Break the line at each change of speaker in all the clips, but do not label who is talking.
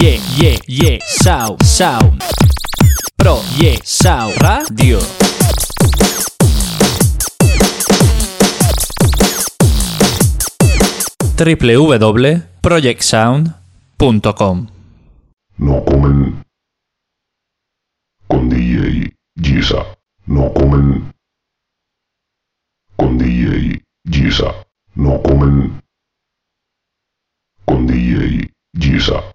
Ye, ye, ye, sound, sound. Pro, ye, sound, radio. www.projectsound.com
No comen con DJ Giza. No comen con DJ Giza. No comen con DJ
juice up.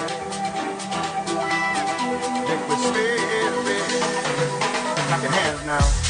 Now.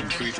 include